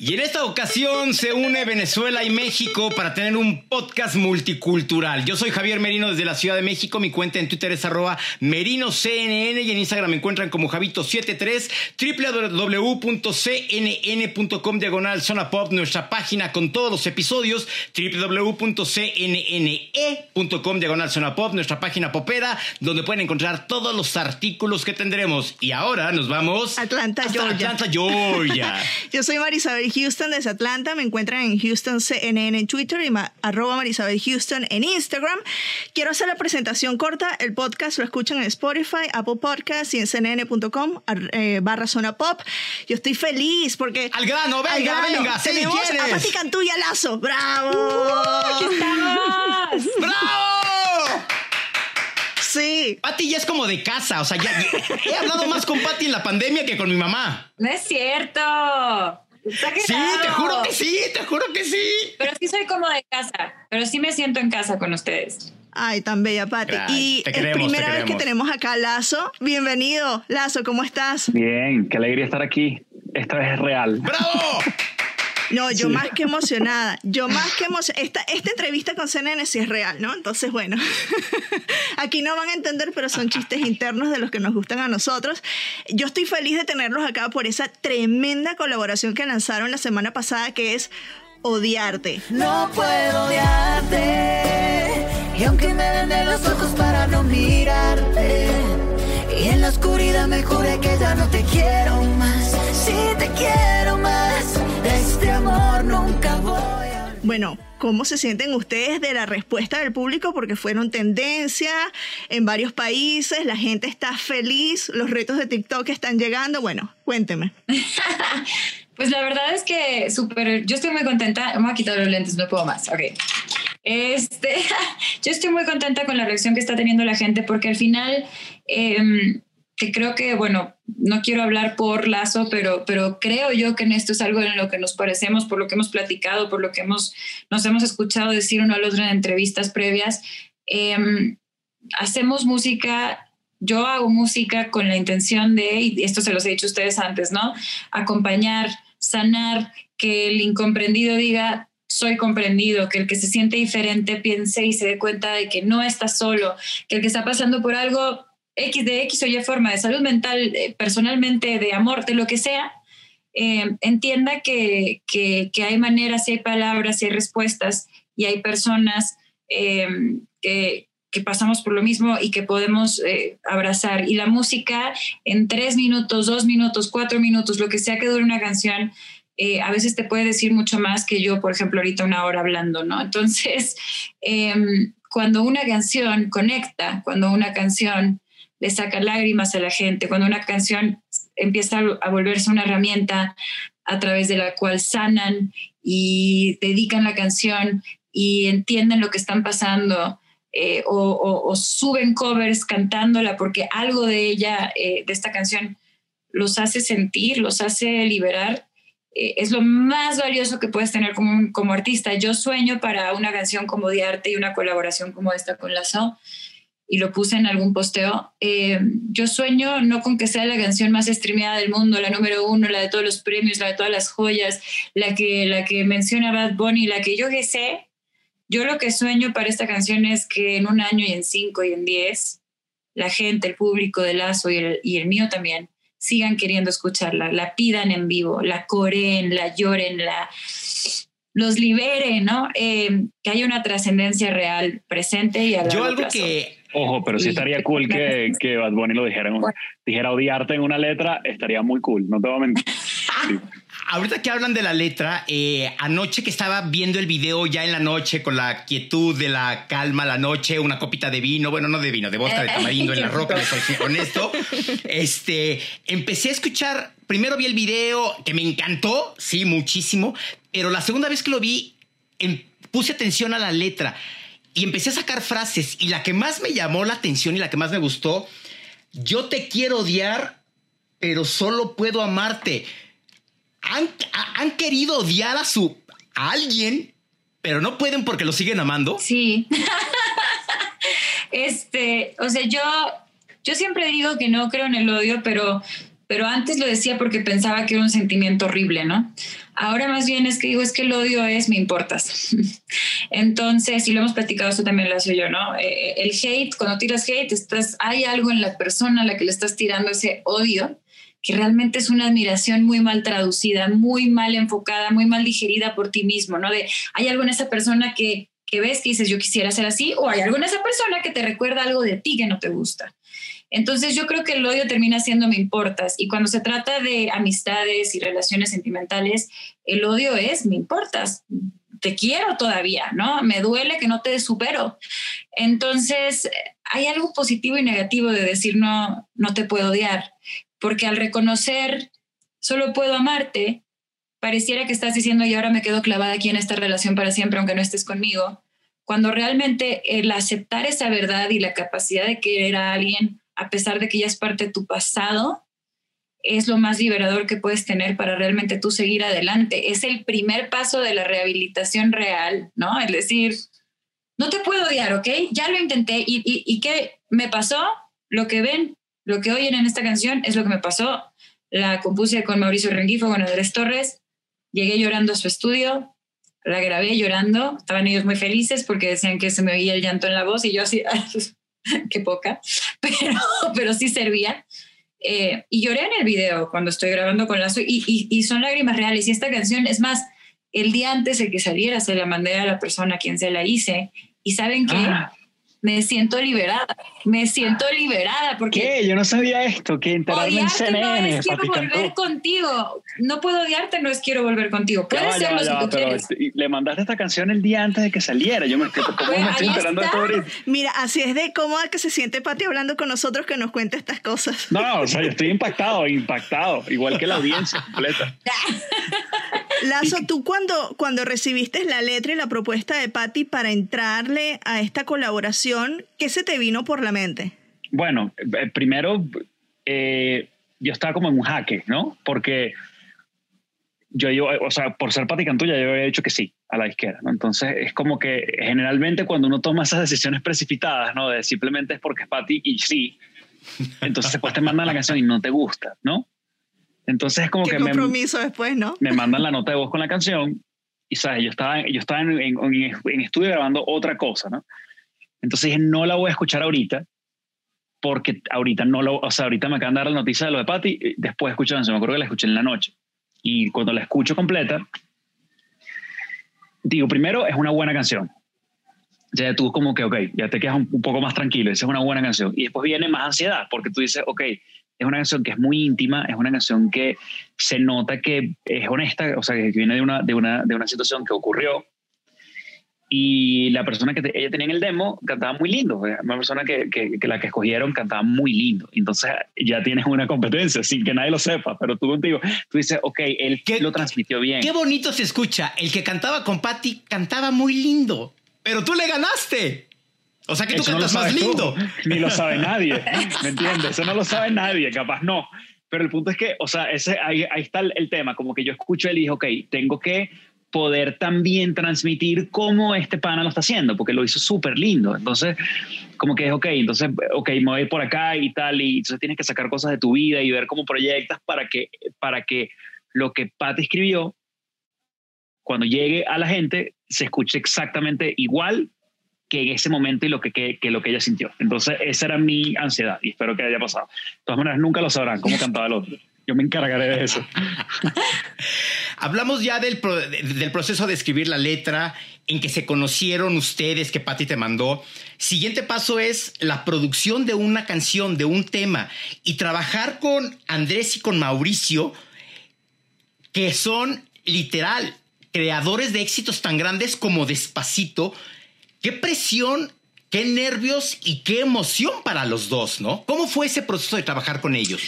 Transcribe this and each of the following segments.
Y en esta ocasión se une Venezuela y México para tener un podcast multicultural. Yo soy Javier Merino desde la Ciudad de México. Mi cuenta en Twitter es arroba merinoCNN y en Instagram me encuentran como Javito73, www.cnn.com diagonal zona pop, nuestra página con todos los episodios, www.cnne.com diagonal zona pop, nuestra página popera, donde pueden encontrar todos los artículos que tendremos. Y ahora nos vamos Atlanta, hasta Georgia. Atlanta, Georgia. Yo soy Marisabel Houston desde Atlanta. Me encuentran en Houston CNN en Twitter y ma- arroba Marisabel Houston en Instagram. Quiero hacer la presentación corta. El podcast lo escuchan en Spotify, Apple Podcasts y en cnn.com eh, barra zona pop. Yo estoy feliz porque... Al grano, venga, Al grano. venga, sí, Tenemos ¿quién a? Pati Cantú y a Lazo. ¡Bravo! ¡Bravo! Sí. Pati ya es como de casa, o sea, ya, ya- he hablado más con Pati en la pandemia que con mi mamá. No es cierto. Sí, quedado. te juro que sí, te juro que sí. Pero sí soy como de casa. Pero sí me siento en casa con ustedes. Ay, tan bella, Pati. Ay, Y es queremos, primera vez que tenemos acá a Lazo. Bienvenido, Lazo, ¿cómo estás? Bien, qué alegría estar aquí. Esta vez es real. ¡Bravo! No, yo más que emocionada. Yo más que emocionada. Esta, esta entrevista con CNN sí es real, ¿no? Entonces, bueno, aquí no van a entender, pero son chistes internos de los que nos gustan a nosotros. Yo estoy feliz de tenerlos acá por esa tremenda colaboración que lanzaron la semana pasada, que es Odiarte. No puedo odiarte Y aunque me den los ojos para no mirarte Y en la oscuridad me juré que ya no te quiero más Si te quiero más De este amor nunca voy a Bueno, ¿cómo se sienten ustedes de la respuesta del público? Porque fueron tendencia en varios países, la gente está feliz, los retos de TikTok están llegando. Bueno, cuénteme. Pues la verdad es que súper. Yo estoy muy contenta. Me voy a quitar los lentes, no puedo más. Ok. Este, yo estoy muy contenta con la reacción que está teniendo la gente porque al final, em, que creo que, bueno, no quiero hablar por Lazo, pero, pero creo yo que en esto es algo en lo que nos parecemos, por lo que hemos platicado, por lo que hemos, nos hemos escuchado decir uno al otro en entrevistas previas. Em, hacemos música yo hago música con la intención de, y esto se los he dicho a ustedes antes, ¿no? Acompañar, sanar, que el incomprendido diga, soy comprendido, que el que se siente diferente piense y se dé cuenta de que no está solo, que el que está pasando por algo X de X o Y forma de salud mental, eh, personalmente, de amor, de lo que sea, eh, entienda que, que, que hay maneras, y hay palabras, y hay respuestas, y hay personas eh, que, que pasamos por lo mismo y que podemos eh, abrazar. Y la música en tres minutos, dos minutos, cuatro minutos, lo que sea que dure una canción, eh, a veces te puede decir mucho más que yo, por ejemplo, ahorita una hora hablando, ¿no? Entonces, eh, cuando una canción conecta, cuando una canción le saca lágrimas a la gente, cuando una canción empieza a volverse una herramienta a través de la cual sanan y dedican la canción y entienden lo que están pasando, eh, o, suben covers cantándola porque algo de ella, eh, de esta canción, los hace sentir, los hace liberar, eh, es lo más valioso que puedes tener como, como artista. Yo sueño para una canción como de arte y una colaboración como esta con Lazo, y lo puse en algún posteo. Eh, yo sueño no con que sea la canción más streameada del mundo, la número uno, la de todos los premios, la de todas las joyas, la que, la que menciona Bad Bunny, la que yo que sé, yo lo que sueño para esta canción es que en un año y en cinco y en diez, la gente, el público de Lazo y el, y el mío también, sigan queriendo escucharla, la pidan en vivo, la coreen, la lloren, la, los liberen, ¿no? Eh, que haya una trascendencia real presente y a Yo algo plazo. que... Ojo, pero sí estaría cool que, que Bad Bunny lo dijera, en un- dijera odiarte en una letra, estaría muy cool, no te voy a mentir. Sí. ahorita que hablan de la letra, eh, anoche que estaba viendo el video ya en la noche con la quietud de la calma, la noche, una copita de vino, bueno, no de vino, de vodka de tamarindo en la roca, les soy honesto. Este, empecé a escuchar, primero vi el video que me encantó, sí, muchísimo, pero la segunda vez que lo vi, em, puse atención a la letra y empecé a sacar frases y la que más me llamó la atención y la que más me gustó, yo te quiero odiar, pero solo puedo amarte. Han, han querido odiar a su a alguien, pero no pueden porque lo siguen amando. Sí. este, o sea, yo, yo siempre digo que no creo en el odio, pero, pero antes lo decía porque pensaba que era un sentimiento horrible, ¿no? Ahora más bien es que digo, es que el odio es me importas. Entonces, y lo hemos platicado, eso también lo hace yo, ¿no? Eh, el hate, cuando tiras hate, estás, hay algo en la persona a la que le estás tirando ese odio que realmente es una admiración muy mal traducida, muy mal enfocada, muy mal digerida por ti mismo, ¿no? De, hay algo en esa persona que, que ves que dices, yo quisiera ser así, o hay algo en esa persona que te recuerda algo de ti que no te gusta. Entonces yo creo que el odio termina siendo me importas y cuando se trata de amistades y relaciones sentimentales, el odio es me importas, te quiero todavía, ¿no? Me duele que no te supero. Entonces hay algo positivo y negativo de decir no, no te puedo odiar, porque al reconocer solo puedo amarte, pareciera que estás diciendo y ahora me quedo clavada aquí en esta relación para siempre aunque no estés conmigo, cuando realmente el aceptar esa verdad y la capacidad de querer a alguien a pesar de que ya es parte de tu pasado, es lo más liberador que puedes tener para realmente tú seguir adelante. Es el primer paso de la rehabilitación real, ¿no? Es decir, no te puedo odiar, ¿ok? Ya lo intenté y, y, ¿qué me pasó? Lo que ven, lo que oyen en esta canción es lo que me pasó. La compuse con Mauricio Rengifo, con Andrés Torres. Llegué llorando a su estudio, la grabé llorando. Estaban ellos muy felices porque decían que se me oía el llanto en la voz y yo así, qué poca, pero, pero sí servía. Eh, y lloré en el video cuando estoy grabando con Lazo y, y, son lágrimas reales. Y esta canción, es más, el día antes de que saliera se la mandé a la persona a quien se la hice. Y saben que ah me siento liberada, me siento liberada porque... ¿Qué? Yo no sabía esto, que enterarme en CNN. No es quiero volver contigo, no puedo odiarte, no es quiero volver contigo. Puede ser lo que tú quieres. Le mandaste esta canción el día antes de que saliera, yo me, estoy, me estoy enterando de todo Mira, así es de cómoda que se siente Pati hablando con nosotros que nos cuenta estas cosas. No, o sea, yo estoy impactado, impactado, igual que la audiencia completa. Lazo, tú cuando, cuando recibiste la letra y la propuesta de Patti para entrarle a esta colaboración, ¿qué se te vino por la mente? Bueno, eh, primero eh, yo estaba como en un jaque, ¿no? Porque yo, yo, o sea, por ser Patti Cantuya, yo había dicho que sí a la izquierda, ¿no? Entonces es como que generalmente cuando uno toma esas decisiones precipitadas, ¿no? De simplemente es porque es Patti y sí, entonces después te mandan la canción y no te gusta, ¿no? Entonces es como ¿Qué que compromiso me, después, ¿no? Me mandan la nota de voz con la canción y sabes, yo estaba, yo estaba en, en, estudio grabando otra cosa, ¿no? Entonces dije, no la voy a escuchar ahorita porque ahorita no lo, o sea, ahorita me acaban de dar la noticia de lo de Patty, después escuché canción, me acuerdo que la escuché en la noche. Y cuando la escucho completa, digo, primero es una buena canción. Ya tú como que, ok, ya te quedas un, un poco más tranquilo, esa es una buena canción. Y después viene más ansiedad, porque tú dices, ok, es una canción que es muy íntima, es una canción que se nota que es honesta, o sea, que viene de una, de una, de una situación que ocurrió. Y la persona que ella tenía en el demo cantaba muy lindo, una persona que, que, la que escogieron cantaba muy lindo. Entonces ya tienes una competencia sin que nadie lo sepa, pero tú contigo, tú dices, ok, él lo transmitió bien. Qué bonito se escucha. El que cantaba con Patty cantaba muy lindo, pero tú le ganaste. O sea que tú cantas más lindo. ni lo sabe nadie, ¿me entiendes? Eso no lo sabe nadie, capaz no. Pero el punto es que, o sea, ese, ahí, ahí está el, tema, como que yo escucho él y dijo, ok, tengo que poder también transmitir cómo este pana lo está haciendo, porque lo hizo súper lindo. Entonces, como que es, ok, entonces, ok, me voy por acá y tal, y entonces tienes que sacar cosas de tu vida y ver cómo proyectas para que, para que lo que Pat escribió, cuando llegue a la gente, se escuche exactamente igual que en ese momento y lo que, que, lo que ella sintió. Entonces, esa era mi ansiedad y espero que haya pasado. De todas maneras, nunca lo sabrán cómo cantaba el otro. Yo me encargaré de eso. Hablamos ya del, del proceso de escribir la letra, en que se conocieron ustedes, que Patti te mandó. Siguiente paso es la producción de una canción, de un tema, y trabajar con Andrés y con Mauricio que son literal creadores de éxitos tan grandes como Despacito. Qué presión, qué nervios y qué emoción para los dos, ¿no? ¿Cómo fue ese proceso de trabajar con ellos?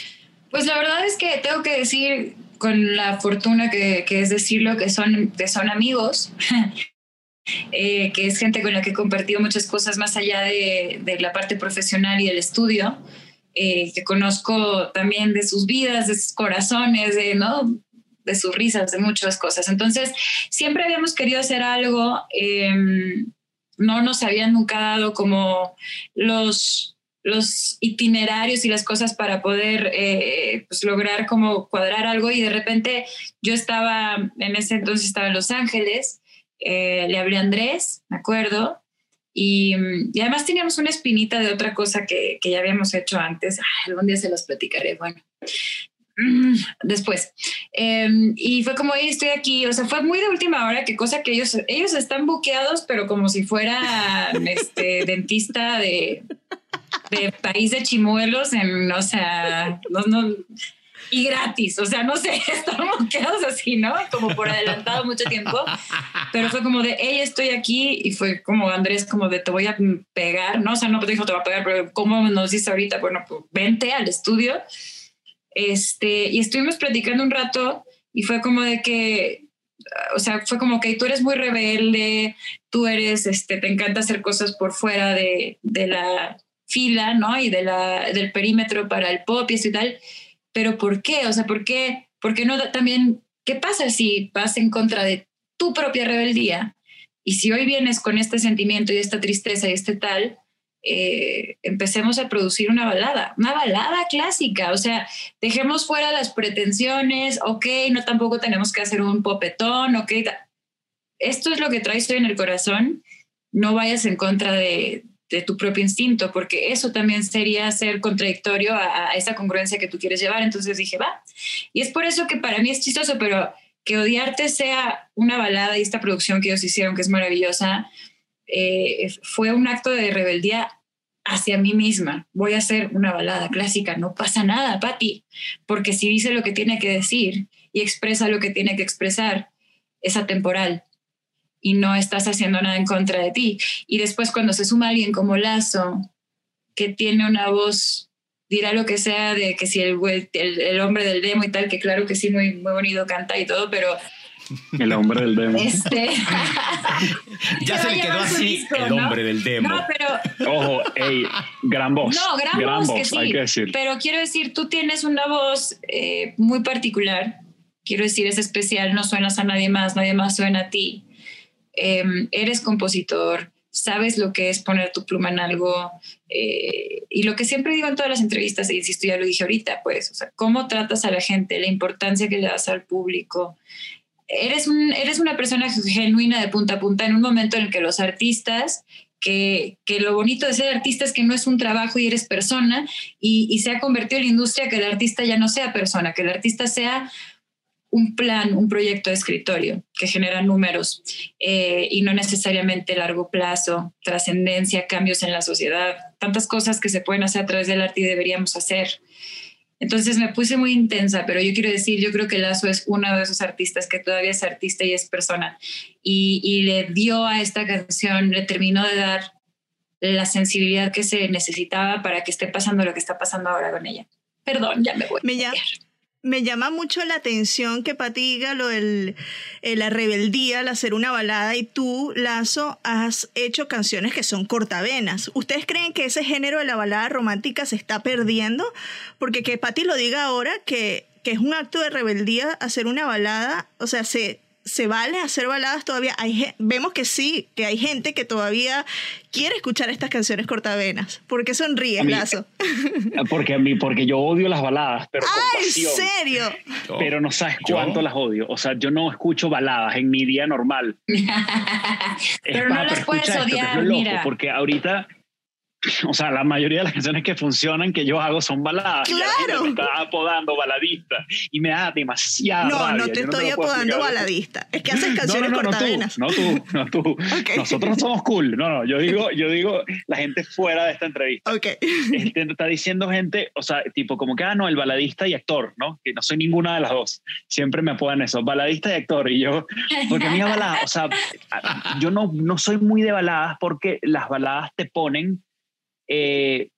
Pues la verdad es que tengo que decir, con la fortuna que, es decirlo, que son, que son amigos, eh, que es gente con la que he compartido muchas cosas más allá de, de la parte profesional y del estudio, eh, que conozco también de sus vidas, de sus corazones, de, ¿no? de sus risas, de muchas cosas. Entonces, siempre habíamos querido hacer algo, em, no nos habían nunca dado como los, los itinerarios y las cosas para poder eh, pues lograr como cuadrar algo y de repente yo estaba, en ese entonces estaba en Los Ángeles, eh, le hablé a Andrés, me acuerdo, y, y, además teníamos una espinita de otra cosa que, que ya habíamos hecho antes, algún día se los platicaré, bueno, Mm, después. Em, y fue como, estoy aquí, o sea, fue muy de última hora, que cosa que ellos, ellos están buqueados, pero como si fuera este dentista de, de país de chimuelos, en, o sea, no, no, y gratis, o sea, no sé, están buqueados así, ¿no? Como por adelantado mucho tiempo, pero fue como de, hey, estoy aquí, y fue como Andrés, como de, te voy a pegar, ¿no? O sea, no te dijo, te voy a pegar, pero ¿cómo nos dice ahorita? Bueno, pues vente al estudio este, y estuvimos platicando un rato y fue como de que, o sea, fue como que tú eres muy rebelde, tú eres, este, te encanta hacer cosas por fuera de, de la fila, ¿no? Y de del perímetro para el pop y eso y tal. Pero ¿por qué? O sea, ¿por qué? ¿Por qué no también, qué pasa si vas en contra de tu propia rebeldía? Y si hoy vienes con este sentimiento y esta tristeza y este tal, eh, empecemos a producir una balada, una balada clásica, o sea, dejemos fuera las pretensiones, ok, no tampoco tenemos que hacer un popetón, ok, esto es lo que traes hoy en el corazón, no vayas en contra de, tu propio instinto, porque eso también sería ser contradictorio a, a, esa congruencia que tú quieres llevar. Entonces dije, va. Y es por eso que para mí es chistoso, pero que odiarte sea una balada y esta producción que ellos hicieron, que es maravillosa, eh, fue un acto de rebeldía hacia mí misma. Voy a hacer una balada clásica, no pasa nada, Patti, porque si dice lo que tiene que decir y expresa lo que tiene que expresar, es atemporal y no estás haciendo nada en contra de ti. Y después cuando se suma alguien como Lazo, que tiene una voz, dirá lo que sea de que si el, el, hombre del demo y tal, que claro que sí, muy, muy bonito canta y todo, pero el hombre del demo. Este. ya se le quedó así el hombre del demo. No, pero. Ojo, ey, gran voz. No, gran, voz, que sí. Hay que decir. Pero quiero decir, tú tienes una voz eh, muy particular. Quiero decir, es especial, no suenas a nadie más, nadie más suena a ti. Em, eres compositor, sabes lo que es poner tu pluma en algo. Eh, y lo que siempre digo en todas las entrevistas, e insisto, ya lo dije ahorita, pues, o sea, cómo tratas a la gente, la importancia que le das al público, eres, eres una persona genuina de punta a punta en un momento en el que los artistas, que, que, lo bonito de ser artista es que no es un trabajo y eres persona, y, y, se ha convertido en la industria que el artista ya no sea persona, que el artista sea un plan, un proyecto de escritorio que genera números eh, y no necesariamente largo plazo, trascendencia, cambios en la sociedad, tantas cosas que se pueden hacer a través del arte y deberíamos hacer. Entonces me puse muy intensa, pero yo quiero decir, yo creo que Lazo es uno de esos artistas que todavía es artista y es persona. Y, le dio a esta canción, le terminó de dar la sensibilidad que se necesitaba para que esté pasando lo que está pasando ahora con ella. Perdón, ya me voy. Me, ya, me llama mucho la atención que patiga lo de eh, la rebeldía, el hacer una balada y tú, Lazo, has hecho canciones que son cortavenas. ¿Ustedes creen que ese género de la balada romántica se está perdiendo? Porque que Pati lo diga ahora que, que es un acto de rebeldía hacer una balada, o sea, se ¿se vale hacer baladas todavía? Hay, vemos que sí, que hay gente que todavía quiere escuchar estas canciones cortavenas. ¿Por qué sonríes, Lazo? Porque a mí, porque yo odio las baladas, pero ¡Ah, en serio! Pero no sabes cuánto las odio. O sea, yo no escucho baladas en mi día normal. pero no las puedes odiar, mira. Porque ahorita o sea, la mayoría de las canciones que funcionan que yo hago son baladas. Y Claro. me está apodando baladista y me da demasiada No, rabia. no te Yo estoy apodando baladista. Es que haces canciones no, no, no, cortavenas. tú, no tú, no tú. Ok. Nosotros no somos cool. No, no, yo digo, yo digo la gente fuera de esta entrevista. Ok. Este, está diciendo gente, o sea, tipo como que, ah, no, el baladista y actor, ¿no? Que no soy ninguna de las dos. Siempre me apodan eso, baladista y actor. Y yo, porque a mí la balada, o sea, yo no, no soy muy de baladas porque las baladas te ponen, eh,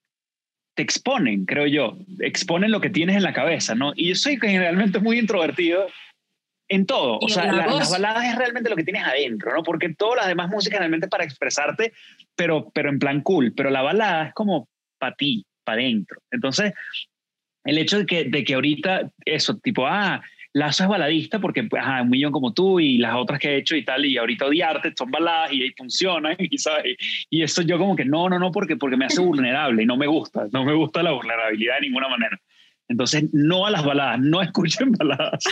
te exponen, creo yo, exponen lo que tienes en la cabeza, ¿no? Y yo soy generalmente muy introvertido en todo. O sea, la las baladas es realmente lo que tienes adentro, ¿no? Porque todas las demás músicas realmente es para expresarte, pero, pero en plan cool. Pero la balada es como para ti, para adentro. Entonces, el hecho de que, de que ahorita eso, tipo, ah, Lazo es baladista porque, pues, ajá, un millón como tú y las otras que he hecho y tal, y ahorita odiarte son baladas y, y funcionan, y, ¿sabes? Y eso yo como que no, no, no, porque, porque me hace vulnerable y no me gusta, no me gusta la vulnerabilidad de ninguna manera. Entonces, no a las baladas, no escuchen baladas.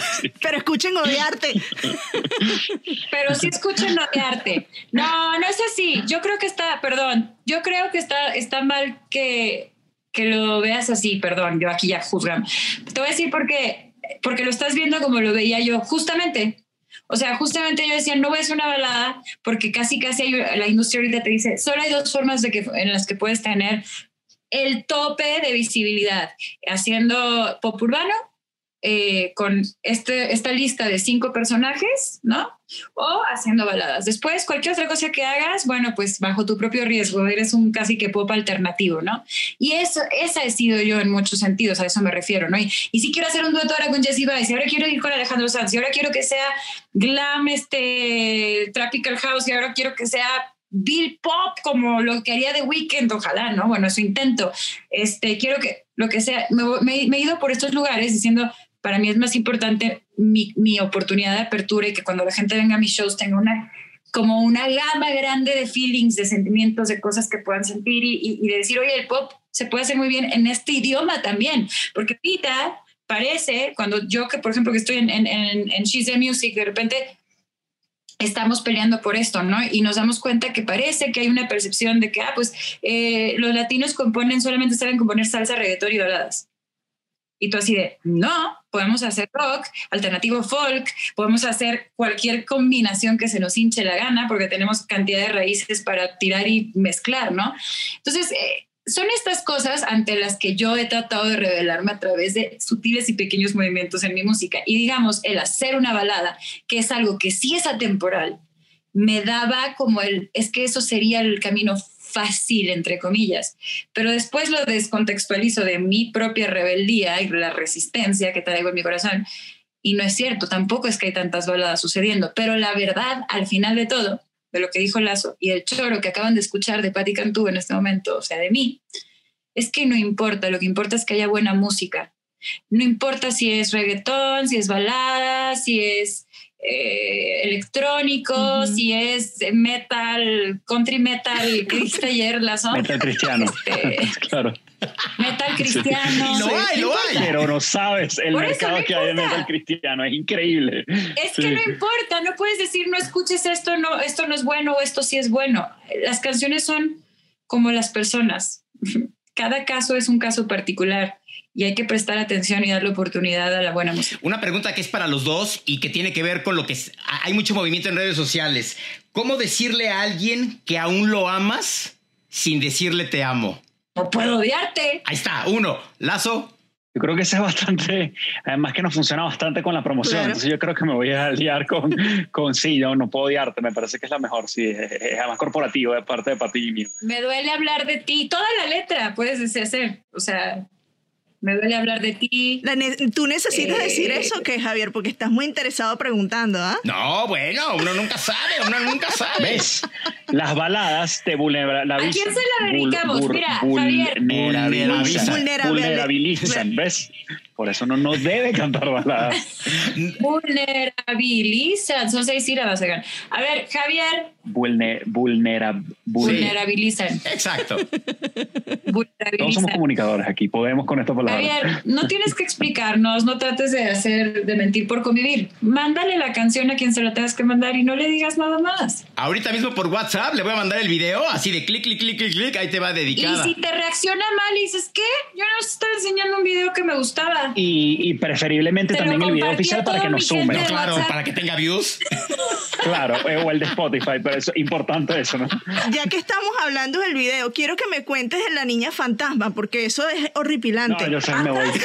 Pero escuchen odiarte. Pero sí escuchen arte. No, no es así. Yo creo que está, perdón, yo creo que está, está mal que, que lo veas así, perdón, yo aquí ya juzgan. Te voy a decir por qué, porque lo estás viendo como lo veía yo, justamente. O sea, justamente yo decía, no voy a hacer una balada porque casi, casi hay- la industria ahorita te dice, solo hay dos formas de que, en las que puedes tener el tope de visibilidad, haciendo pop urbano, eh, con este, esta lista de cinco personajes, ¿no? O haciendo baladas. Después, cualquier otra cosa que hagas, bueno, pues bajo tu propio riesgo, eres un casi que pop alternativo, ¿no? Y eso, esa he sido yo en muchos sentidos, a eso me refiero, ¿no? Y, y si quiero hacer un dueto ahora con Jessie Baez, y ahora quiero ir con Alejandro Sanz, y ahora quiero que sea glam, este, tropical house, y ahora quiero que sea Bill Pop, como lo que haría The Weeknd, ojalá, ¿no? Bueno, eso intento. Este, quiero que lo que sea, me, me- me he ido por estos lugares diciendo, para mí es más importante mi, mi oportunidad de apertura y que cuando la gente venga a mis shows tenga una como una gama grande de feelings, de sentimientos, de cosas que puedan sentir y, y- y de decir, oye, el pop se puede hacer muy bien en este idioma también, porque ahorita parece, cuando yo que por ejemplo que estoy en, en, en, en She's the Music, de repente estamos peleando por esto, ¿no? Y nos damos cuenta que parece que hay una percepción de que, ah, pues eh, los latinos componen, solamente saben componer salsa, reggaetón y baladas. Y tú así de, no, podemos hacer rock, alternativo folk, podemos hacer cualquier combinación que se nos hinche la gana porque tenemos cantidad de raíces para tirar y mezclar, ¿no? Entonces, eh, son estas cosas ante las que yo he tratado de revelarme a través de sutiles y pequeños movimientos en mi música. Y digamos, el hacer una balada, que es algo que sí es atemporal, me daba como el, es que eso sería el camino fácil, entre comillas, pero después lo descontextualizo de mi propia rebeldía y la resistencia que traigo en mi corazón. Y no es cierto, tampoco es que hay tantas baladas sucediendo, pero la verdad, al final de todo, de lo que dijo Lazo y el choro que acaban de escuchar de Patti Cantú en este momento, o sea, de mí, es que no importa, lo que importa es que haya buena música. No importa si es reggaetón, si es balada, si es eh, electrónico, Ujú. si es metal, country metal, que dijiste ayer, Lazo. Metal cristiano. Este, claro. metal cristiano. Y lo hay, lo hay. Pero no sabes el Por mercado no que hay de metal cristiano. Es increíble. Es Sí. que no importa, no puedes decir no escuches esto, no, esto no es bueno o esto sí es bueno. Las canciones son como las personas. Cada caso es un caso particular y hay que prestar atención y darle oportunidad a la buena música. Una pregunta que es para los dos y que tiene que ver con lo que es- hay mucho movimiento en redes sociales. ¿Cómo decirle a alguien que aún lo amas sin decirle te amo? No puedo odiarte. Ahí está, uno, lazo. Yo creo que ese es bastante, además que nos funciona bastante con la promoción, Claro. entonces yo creo que me voy a liar con, con sí, yo no puedo odiarte, me parece que es la mejor, sí, es, es además corporativo de parte de Pati y mío. Me duele hablar de ti. Toda la letra puedes hacer. O sea, me duele hablar de ti. Tú necesitas Eh. decir eso, que Javier, porque estás muy interesado preguntando, ¿ah? No, bueno, uno nunca sabe, uno nunca sabe. ¿Ves? Las baladas te vulnerabilizan. ¿A quién se la dedicamos? Mira, Javier. vulnerabilizan. Vulnerabilizan. Vulnerabilizan, ¿ves? Por eso no, no debe cantar baladas. Vulnerabilizan. Son seis sílabas, oigan. A ver, Javier. Vulner, vulnera, vul- Vulnerabilizan. Exacto. Todos somos comunicadores aquí, podemos con esta palabra. Javier, no tienes que explicarnos, no trates de hacer, de mentir por convivir. Mándale la canción a quien se la tengas que mandar y no le digas nada más. Ahorita mismo por WhatsApp le voy a mandar el video, así de clic, clic, clic, clic, clic, ahí te va dedicada. Y si te reacciona mal y dices, ¿qué? Yo no estaba enseñando un video que me gustaba. Y, y preferiblemente también el video a oficial para que nos sumen. No, claro, WhatsApp. para que tenga views. Claro, eh, o el de Spotify, pero eso importante eso, ¿no? Ya que estamos hablando del video, quiero que me cuentes de la niña fantasma, porque eso es horripilante. No, yo sé, me voy.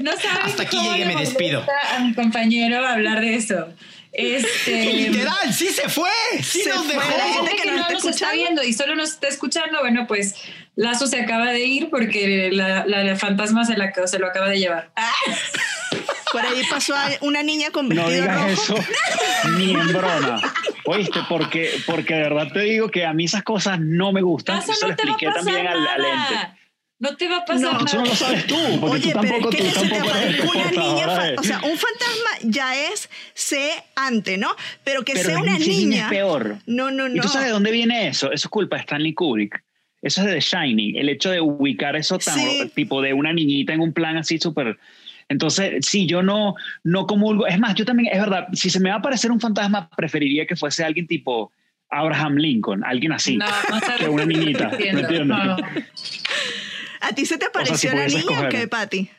No saben Hasta aquí cómo llegué, le me despido. A mi compañero hablar de eso. Este. Literal, sí se fue. Sí Se nos fue. dejó. La La gente que no está nos está viendo y solo nos está escuchando, bueno, pues Lazo se acaba de ir porque la, la- la fantasma se, la, se lo acaba de llevar. Ah, Por ahí pasó a una niña con No vestido digas rojo. eso ni en broma. Oíste, porque, porque de verdad te digo que a mí esas cosas no me gustan. Eso no le te va a expliqué pasar también al, al ente. Nada. No te va a pasar No, Eso no nada. lo sabes tú, porque Oye, tú pero tampoco, es que tú se te tampoco eres aparezca una niña, o sea, un fantasma ya es C ante, ¿no? Pero que Pero sea una niña. es peor. No, no, no. ¿Y tú sabes de dónde viene eso? Eso es culpa de Stanley Kubrick. Eso es de The Shining. El hecho de ubicar eso tan Sí. tipo de una niñita en un plan así súper. Entonces, sí, yo no, no comulgo. Es más, yo también, es verdad, si se me va a aparecer un fantasma, preferiría que fuese alguien tipo Abraham Lincoln, alguien así, No, que una niñita. ¿Me entiendes? No. ¿A ti se te sea, apareció si la niña o qué, Pati?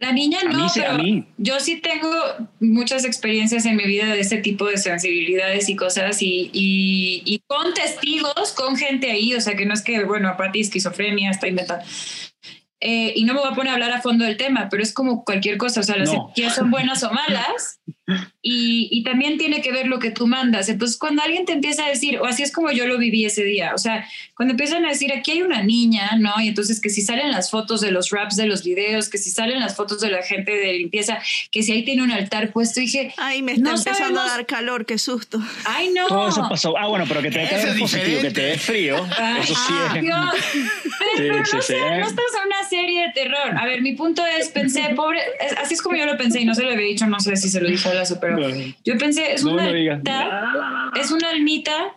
La niña A no, mí pero mí. yo sí tengo muchas experiencias en mi vida de este tipo de sensibilidades y cosas y, y, y con testigos, con gente ahí, o sea que no es que, bueno, aparte esquizofrenia está inventando. Eh, y no me voy a poner a hablar a fondo del tema, pero es como cualquier cosa, o sea, las No. energías son buenas o malas y, y también tiene que ver lo que tú mandas. Entonces, cuando alguien te empieza a decir, o así es como yo lo viví ese día, o sea, cuando empiezan a decir, aquí hay una niña, ¿no? Y entonces que si salen las fotos de los raps de los videos, que si salen las fotos de la gente de limpieza, que si ahí tiene un altar puesto, dije, Ay, me está No empezando a sabemos- dar calor, qué susto. ay no. Todo eso pasó. Ah, bueno, pero que te quede es positivo, que te dé frío. Ay, Eso sí ah, es. Dios. Pero Sí, no sí, sí. no estás en una serie de terror. A ver, mi punto es, pensé, pobre, así es como yo lo pensé y no se lo había dicho, no sé si se lo dije pero yo pensé, es No una almita, es una almita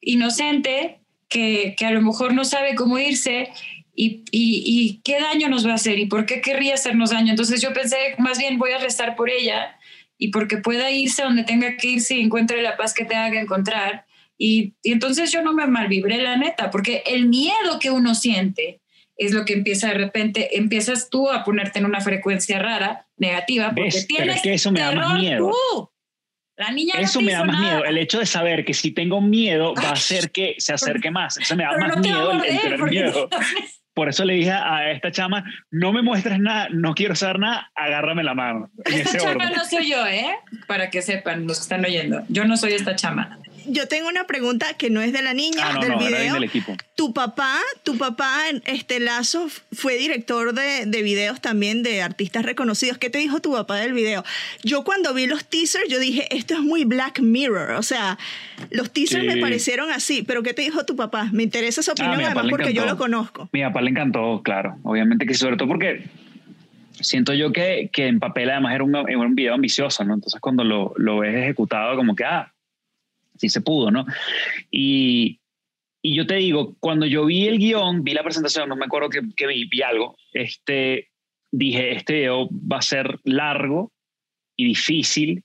inocente que, que a lo mejor no sabe cómo irse y, y, y qué daño nos va a hacer y por qué querría hacernos daño. Entonces yo pensé, más bien voy a rezar por ella y porque pueda irse donde tenga que irse y encuentre la paz que tenga que encontrar. Y, y entonces yo no me malvibré, la neta, porque el miedo que uno siente es lo que empieza de repente, empiezas tú a ponerte en una frecuencia rara, negativa, porque ¿Ves? Pero tienes es que eso me da más terror miedo. tú. La niña no Eso te me da más nada. miedo. El hecho de saber que si tengo miedo va a hacer que se acerque más. Eso me da Pero más no miedo el, tener miedo. Por eso le dije a esta chama, no me muestres nada, no quiero saber nada, agárrame la mano. En Esta ese chama orden. no soy yo, ¿eh? Para que sepan los que están oyendo. Yo no soy esta chama. Yo tengo una pregunta que no es de la niña, Ah, no, del no, video. del equipo. Tu papá, tu papá, este Lazo, fue director de, de videos también de artistas reconocidos. ¿Qué te dijo tu papá del video? Yo cuando vi los teasers, yo dije, esto es muy Black Mirror. O sea, los teasers Sí. me parecieron así. Pero ¿qué te dijo tu papá? Me interesa su opinión, Ah, mi papá además porque yo lo conozco. Mi papá le encantó, claro. Obviamente que sobre todo porque siento yo que, que en papel además era un, era un video ambicioso, ¿no? Entonces cuando lo, lo ves ejecutado como que, ah, sí se pudo, ¿no? Y, y yo te digo, cuando yo vi el guion, vi la presentación, no me acuerdo que, que vi, vi algo, este, dije, este video va a ser largo y difícil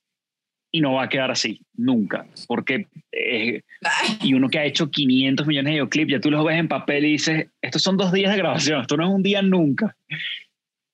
y no va a quedar así, nunca, porque... eh, y uno que ha hecho 500 millones de videoclips, ya tú los ves en papel y dices, estos son dos días de grabación, esto no es un día nunca.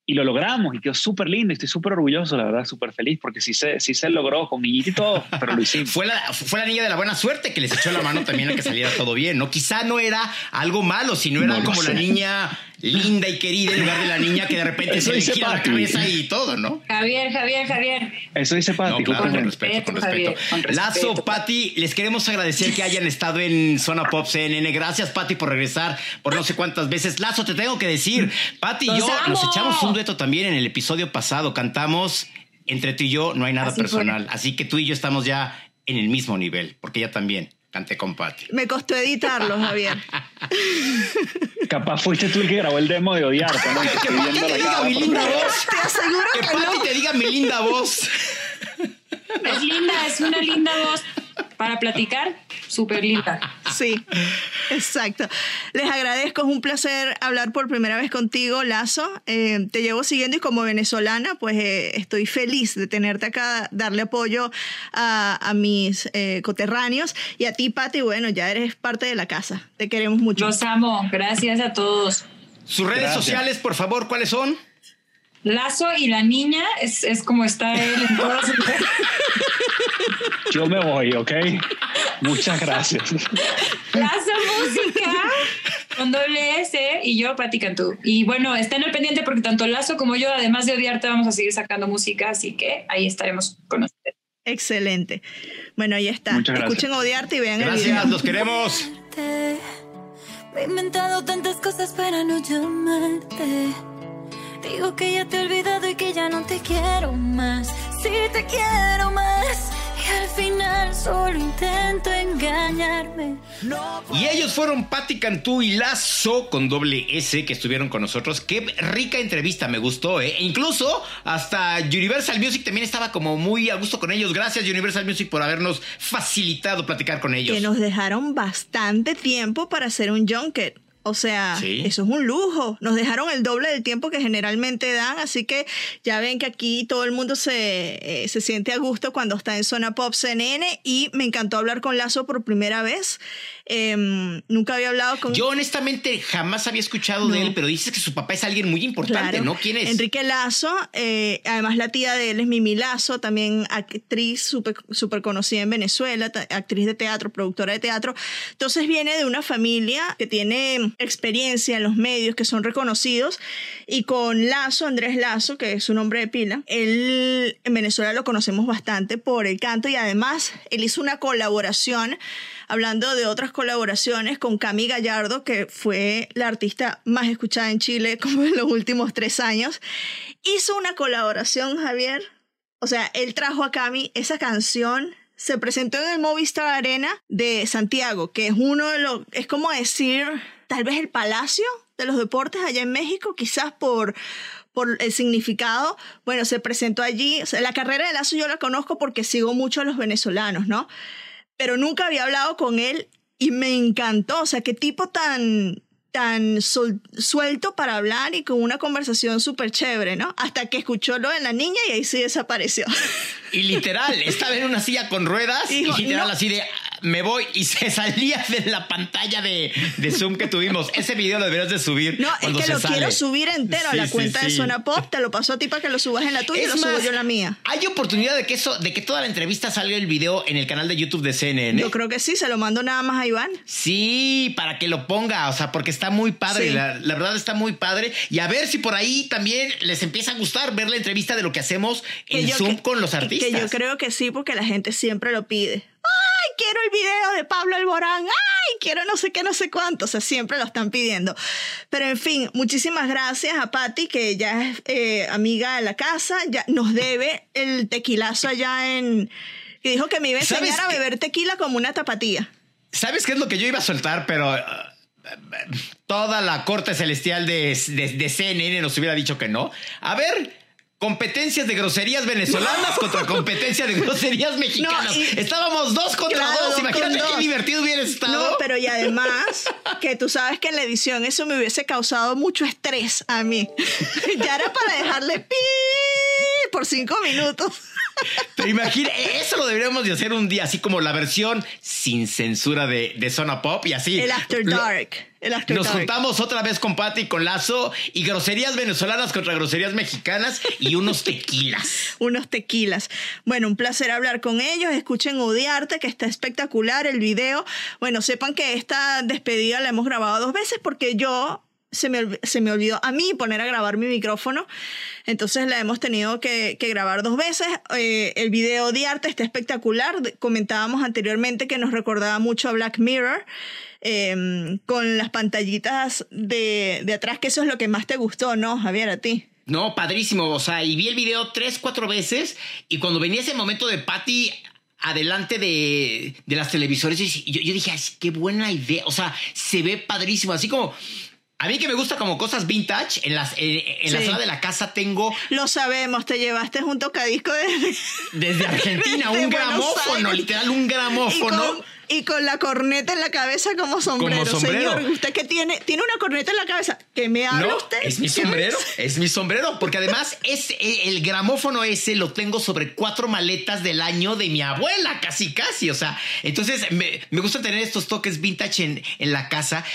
Y lo logramos y quedó súper lindo y estoy súper orgulloso, la verdad, súper feliz porque sí se, sí se logró con niñito y todo, pero lo hicimos. Fue la, fue la niña de la buena suerte que les echó la mano también a que saliera todo bien, ¿no? Quizá no era algo malo, sino era No como sé. la niña linda y querida en lugar de la niña que de repente Eso se le gira la cabeza y todo, ¿no? Javier, Javier, Javier. Eso dice No, Pati, claro, con respeto, con respeto. con respeto. Lazo, Pati, les queremos agradecer que hayan estado en Zona Pop CNN. Gracias, Pati, por regresar por no sé cuántas veces. Lazo, te tengo que decir, Pati y ¡Los yo amo! nos echamos un dueto también en el episodio pasado. Cantamos Entre tú y yo no hay nada Así fue. personal. Así que tú y yo estamos ya en el mismo nivel, porque ella también canté con Patti. Me costó editarlo, Javier. Capaz fuiste tú el que grabó el demo de odiarte, ¿no? Que Patti te diga mi linda voz. Te aseguro Que que Patti no. te diga mi linda voz. Es linda, es una linda voz para platicar, súper linda. Sí, exacto. Les agradezco, es un placer hablar por primera vez contigo, Lazo. Eh, te llevo siguiendo y como venezolana, pues eh, estoy feliz de tenerte acá, darle apoyo a, a mis eh, coterráneos y a ti, Pati, bueno, ya eres parte de la casa. Te queremos mucho. Los amo, gracias a todos. Sus redes Gracias. sociales, por favor, ¿cuáles son? Lazo y la niña es, es como está él en todas sus Yo me voy, ¿ok? Muchas gracias. Lazo Música con doble S y yo, Pati Cantú. Y bueno, estén al pendiente porque tanto Lazo como yo, además de odiarte, vamos a seguir sacando música, así que ahí estaremos con ustedes. Excelente. Bueno, ahí está. Gracias. Escuchen Odiarte y vean el Gracias, video. los queremos. Te- Me he inventado tantas cosas para no llamarte. Digo que ya te he olvidado y que ya no te quiero más. Sí te quiero más. Y al final solo intento engañarme. No Y ellos fueron Patti Cantú y Lazo con doble S que estuvieron con nosotros. Qué rica entrevista, me gustó, ¿eh? E incluso hasta Universal Music también estaba como muy a gusto con ellos. Gracias Universal Music por habernos facilitado platicar con ellos. que nos dejaron bastante tiempo para hacer un junket. O sea, Sí. eso es un lujo. Nos dejaron el doble del tiempo que generalmente dan, así que ya ven que aquí todo el mundo se, eh, se siente a gusto cuando está en Zona Pop CNN y me encantó hablar con Lazo por primera vez. Em, nunca había hablado con... Yo honestamente jamás había escuchado de él, pero dices que su papá es alguien muy importante, Claro. ¿no? ¿Quién es? Enrique Lazo, eh, además la tía de él es Mimi Lazo, también actriz súper super conocida en Venezuela, actriz de teatro, productora de teatro. Entonces viene de una familia que tiene experiencia en los medios, que son reconocidos, y con Lazo, Andrés Lazo, que es su nombre de pila, él en Venezuela lo conocemos bastante por el canto y además él hizo una colaboración hablando de otras colaboraciones con Cami Gallardo, que fue la artista más escuchada en Chile como en los últimos tres años. Hizo una colaboración, Javier. O sea, él trajo a Cami esa canción. Se presentó en el Movistar Arena de Santiago, que es uno de los, es como decir, tal vez el palacio de los deportes allá en México, quizás por, por el significado. Bueno, se presentó allí. O sea, la carrera de Lazo yo la conozco porque sigo mucho a los venezolanos, ¿no? pero nunca había hablado con él y me encantó. O sea, qué tipo tan, tan suelto para hablar y con una conversación súper chévere, ¿no? Hasta que escuchó lo de la niña y ahí sí desapareció. Y literal, estaba en una silla con ruedas y literal no. así de "Ah, me voy y se salía de la pantalla de, de Zoom que tuvimos. Ese video lo deberías de subir. No, es que lo sale. quiero subir entero a la sí, cuenta de. Zona Pop. Te lo paso a ti para que lo subas en la tuya y lo Es subo yo en la mía. ¿Hay oportunidad de que eso, de que toda la entrevista salga el video en el canal de YouTube de CNN? Yo creo que sí, se lo mando nada más a Iván. Sí, para que lo ponga, o sea, porque está muy padre, la, la verdad está muy padre. Y a ver si por ahí también les empieza a gustar ver la entrevista de lo que hacemos en Zoom que- con los artistas. Que yo creo que sí, porque la gente siempre lo pide. ¡Ay, quiero el video de Pablo Alborán! ¡Ay, quiero no sé qué, no sé cuánto! O sea, siempre lo están pidiendo. Pero en fin, muchísimas gracias a Patti, que ya es eh, amiga de la casa, ya nos debe el tequilazo allá en... que dijo que me iba a ¿Sabes enseñar a beber tequila como una tapatía. ¿Sabes qué es lo que yo iba a soltar? Pero uh, toda la corte celestial de, de- de CNN nos hubiera dicho que no. A ver, competencias de groserías venezolanas contra competencia de groserías mexicanas. No, y- Estábamos dos contra Claro, dos. Imagínate qué divertido hubiera estado. No, pero y además que tú sabes que en la edición eso me hubiese causado mucho estrés a mí. ya era para dejarle pi por cinco minutos. Pero imagina, eso lo deberíamos de hacer un día, así como la versión sin censura de, de Zona Pop y así. El After Dark. El After Nos Dark. juntamos otra vez con Pati y con Lazo y groserías venezolanas contra groserías mexicanas y unos tequilas. unos tequilas. Bueno, un placer hablar con ellos. Escuchen Odiarte, que está espectacular el video. Bueno, sepan que esta despedida la hemos grabado dos veces porque yo se me, se me olvidó a mí poner a grabar mi micrófono. Entonces la hemos tenido que, que grabar dos veces. Eh, el video Odiarte está espectacular. De- Comentábamos anteriormente que nos recordaba mucho a Black Mirror. eh, con las pantallitas de, de atrás, que eso es lo que más te gustó, ¿no, Javier? A ti. No, padrísimo. O sea, y vi el video tres, cuatro veces y cuando venía ese momento de Patti adelante de, de las televisores yo, yo dije, Ay, qué buena idea. O sea, se ve padrísimo. Así como a mí que me gusta como cosas vintage, en, las, en, la Sí. sala de la casa tengo Lo sabemos, te llevaste un tocadisco de... desde Argentina un gramófono, literal un y, gramófono. con, y con la corneta en la cabeza como sombrero. sombrero. Señor, usted que tiene, tiene una corneta en la cabeza, que me habla No, usted. es mi ¿Qué sombrero, es mi sombrero, porque además es eh, el gramófono ese lo tengo sobre cuatro maletas del año de mi abuela, casi casi, o sea, entonces me, me gusta tener estos toques vintage en, en la casa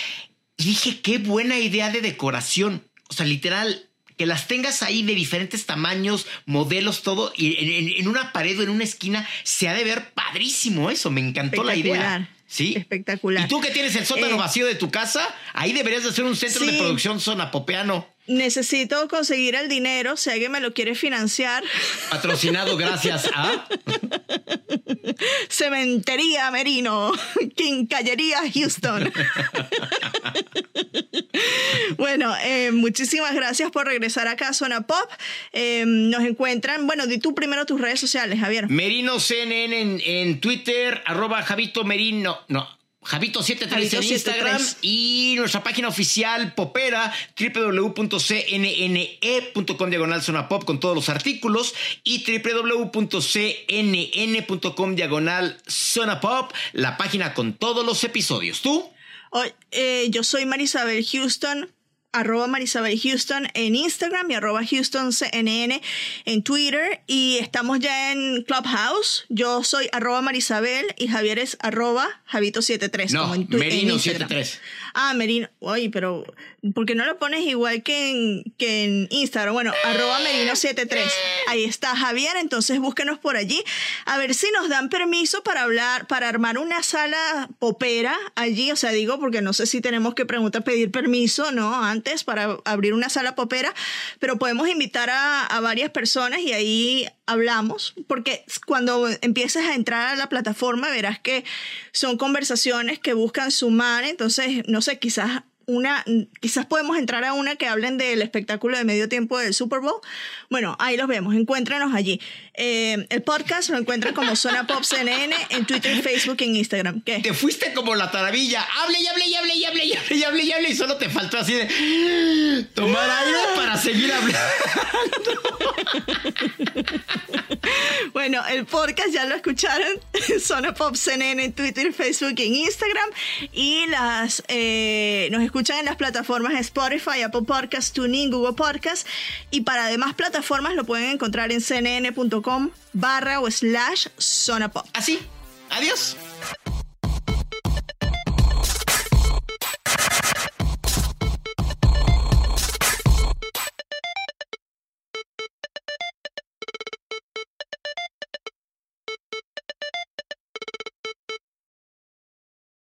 y dije, qué buena idea de decoración, o sea, literal, que las tengas ahí de diferentes tamaños, modelos, todo, y en, en- en una pared o en una esquina, se ha de ver padrísimo eso, me encantó la idea. Espectacular. Sí. Espectacular. Y tú que tienes el sótano Eh, vacío de tu casa, ahí deberías de hacer un centro de producción zonapopeano. Necesito conseguir el dinero, si alguien me lo quiere financiar. Patrocinado gracias a. Cementería Merino, Quincallería Houston. bueno, eh, muchísimas gracias por regresar acá a Zona Pop. Eh, nos encuentran, bueno, di tú primero tus redes sociales, Javier. Merino CNN en, en Twitter, arroba Javito Merino, no. Javito73 en Javito73. Instagram y nuestra página oficial popera www.cnne.com diagonal zona pop con todos los artículos y www.cnn.com diagonal zona pop la página con todos los episodios. ¿Tú? Hoy, eh, yo soy Marisabel Houston, arroba Marisabel Houston en Instagram y arroba Houston CNN en Twitter y estamos ya en Clubhouse. Yo soy arroba Marisabel y Javier es arroba Javito73. No, como en Merino73. Ah, Merino. Oye, pero ¿por qué no lo pones igual que en, que en Instagram? Bueno, arroba Merino73. Ahí está Javier, entonces búsquenos por allí. A ver si nos dan permiso para hablar, para armar una sala popera allí. O sea, digo, porque no sé si tenemos que preguntar, pedir permiso, ¿no? Antes para abrir una sala popera, pero podemos invitar a, a varias personas y ahí hablamos, porque cuando empieces a entrar a la plataforma verás que son conversaciones que buscan sumar, entonces, no sé, quizás una, quizás podemos entrar a una que hablen del espectáculo de medio tiempo del Super Bowl. Bueno, ahí los vemos, encuéntranos allí. Eh, el podcast lo encuentran como Zona Pop CNN en Twitter, Facebook y en Instagram. ¿Qué? Te fuiste como la taravilla. Hable y hable y hable y hable y hable y hable y hable y solo te faltó así de tomar aire para seguir hablando. Bueno, el podcast ya lo escucharon, Zona Pop CNN en Twitter, Facebook y en Instagram. Y las eh, nos escuchan en las plataformas Spotify, Apple Podcast, TuneIn, Google Podcast. Y para demás plataformas lo pueden encontrar en cnn.com barra o slash Zona Pop. Así. Adiós.